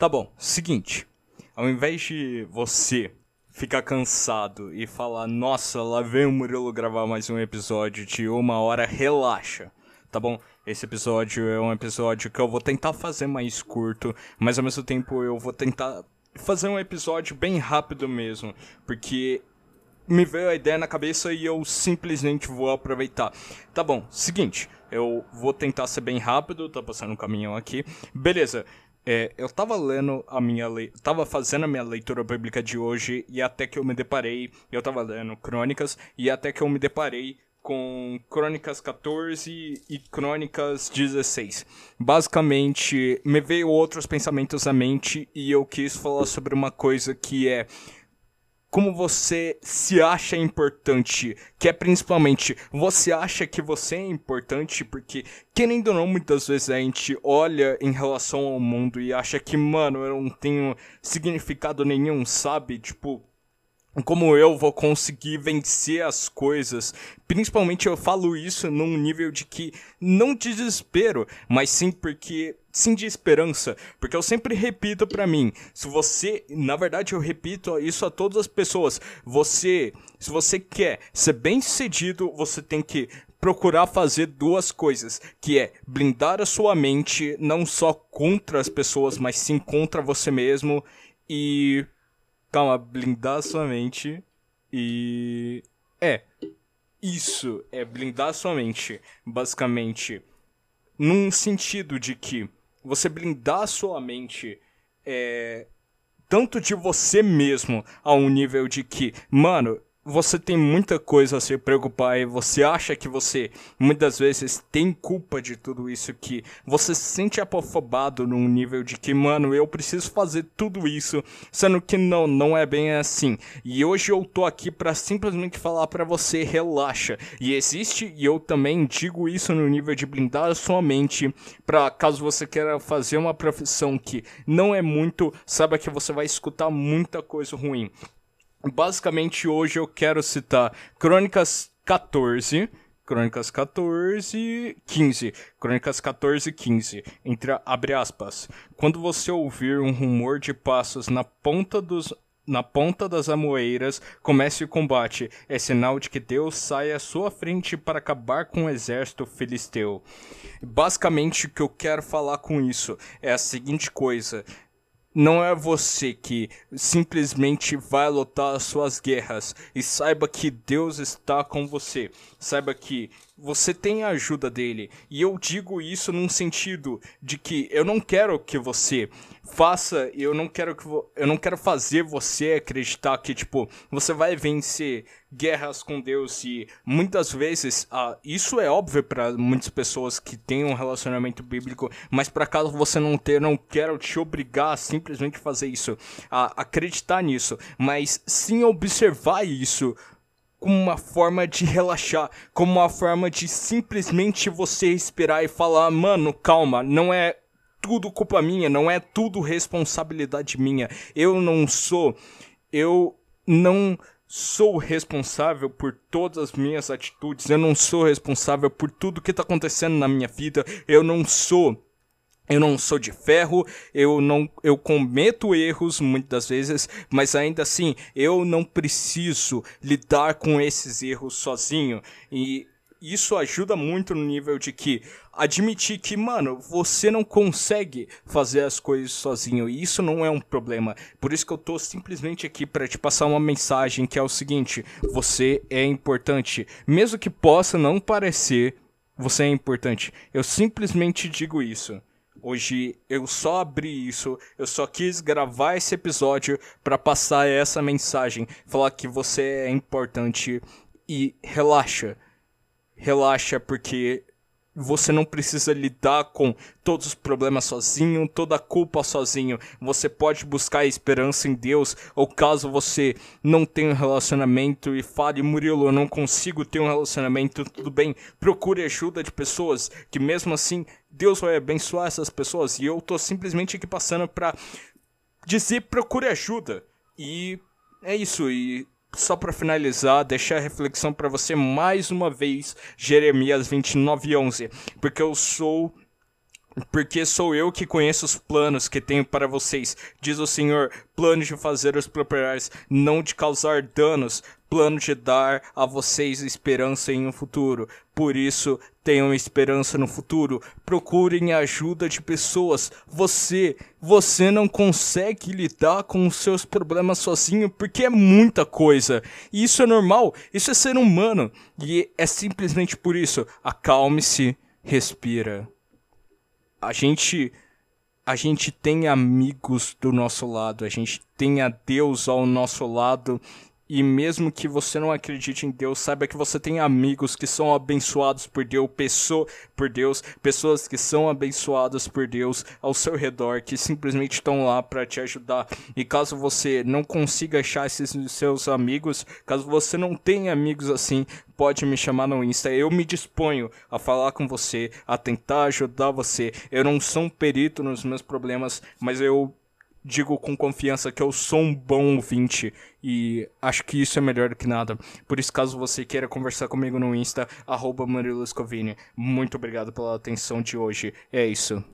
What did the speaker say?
Tá bom, seguinte. Ao invés de você ficar cansado e falar, nossa, lá vem o Murilo gravar mais um episódio de uma hora, relaxa. Tá bom? Esse episódio é um episódio que eu vou tentar fazer mais curto, mas ao mesmo tempo eu vou tentar fazer um episódio bem rápido mesmo, porque me veio a ideia na cabeça e eu simplesmente vou aproveitar. Tá bom, seguinte, eu vou tentar ser bem rápido, tá passando um caminhão aqui. Beleza. É, eu tava lendo a minha le... tava fazendo a minha leitura bíblica de hoje e até que eu me deparei, eu tava lendo Crônicas e até que eu me deparei com Crônicas 14 e Crônicas 16. Basicamente, me veio outros pensamentos à mente e eu quis falar sobre uma coisa que é como você se acha importante, que é principalmente você acha que você é importante, porque querendo ou não, muitas vezes a gente olha em relação ao mundo e acha que, mano, eu não tenho significado nenhum, sabe? Tipo, como eu vou conseguir vencer as coisas. Principalmente eu falo isso num nível de que não de desespero, mas sim porque sim de esperança, porque eu sempre repito para mim, se você, na verdade eu repito isso a todas as pessoas, você, se você quer ser bem-sucedido, você tem que procurar fazer duas coisas, que é blindar a sua mente não só contra as pessoas, mas sim contra você mesmo e calma, blindar a sua mente e é isso é blindar a sua mente, basicamente, num sentido de que você blindar a sua mente é, tanto de você mesmo a um nível de que, mano, você tem muita coisa a se preocupar e você acha que você muitas vezes tem culpa de tudo isso que você se sente apofobado num nível de que, mano, eu preciso fazer tudo isso, sendo que não, não é bem assim. E hoje eu tô aqui para simplesmente falar para você, relaxa. E existe e eu também digo isso no nível de blindar a sua mente para caso você queira fazer uma profissão que não é muito, saiba que você vai escutar muita coisa ruim. Basicamente, hoje eu quero citar Crônicas 14, Crônicas 14, 15. Crônicas 14, 15. Entre abre aspas. Quando você ouvir um rumor de passos na ponta dos na ponta das amoeiras, comece o combate. É sinal de que Deus sai à sua frente para acabar com o exército filisteu. Basicamente, o que eu quero falar com isso é a seguinte coisa: não é você que simplesmente vai lutar as suas guerras e saiba que Deus está com você. Saiba que você tem a ajuda dele. E eu digo isso num sentido de que eu não quero que você faça, eu não quero que eu não quero fazer você acreditar que tipo, você vai vencer guerras com Deus e muitas vezes ah, isso é óbvio para muitas pessoas que têm um relacionamento bíblico, mas para caso você não eu não quero te obrigar a simplesmente fazer isso, a acreditar nisso, mas sim observar isso como uma forma de relaxar, como uma forma de simplesmente você esperar e falar, mano, calma, não é tudo culpa minha, não é tudo responsabilidade minha. Eu não sou, eu não sou responsável por todas as minhas atitudes, eu não sou responsável por tudo que está acontecendo na minha vida, eu não sou eu não sou de ferro, eu não eu cometo erros muitas vezes, mas ainda assim eu não preciso lidar com esses erros sozinho. E isso ajuda muito no nível de que admitir que, mano, você não consegue fazer as coisas sozinho e isso não é um problema. Por isso que eu tô simplesmente aqui para te passar uma mensagem que é o seguinte: você é importante, mesmo que possa não parecer, você é importante. Eu simplesmente digo isso. Hoje eu só abri isso, eu só quis gravar esse episódio para passar essa mensagem, falar que você é importante e relaxa. Relaxa porque você não precisa lidar com todos os problemas sozinho, toda a culpa sozinho. Você pode buscar esperança em Deus, ou caso você não tenha um relacionamento e fale, Murilo, eu não consigo ter um relacionamento, tudo bem, procure ajuda de pessoas, que mesmo assim Deus vai abençoar essas pessoas. E eu tô simplesmente aqui passando pra dizer, procure ajuda. E é isso, e só para finalizar, deixar a reflexão para você mais uma vez, Jeremias 29:11, porque eu sou porque sou eu que conheço os planos que tenho para vocês, diz o Senhor, planos de fazer os prosperar, não de causar danos, plano de dar a vocês esperança em um futuro. Por isso, tenham esperança no futuro. Procurem ajuda de pessoas. Você, você não consegue lidar com os seus problemas sozinho porque é muita coisa. E isso é normal, isso é ser humano. E é simplesmente por isso. Acalme-se, respira a gente a gente tem amigos do nosso lado, a gente tem a Deus ao nosso lado e mesmo que você não acredite em Deus, saiba que você tem amigos que são abençoados por Deus, pessoa, por Deus, pessoas que são abençoadas por Deus ao seu redor, que simplesmente estão lá para te ajudar. E caso você não consiga achar esses seus amigos, caso você não tenha amigos assim, pode me chamar no Insta. Eu me disponho a falar com você, a tentar ajudar você. Eu não sou um perito nos meus problemas, mas eu digo com confiança que eu sou um bom ouvinte e acho que isso é melhor do que nada. Por isso, caso você queira conversar comigo no Insta, arroba Muito obrigado pela atenção de hoje. É isso.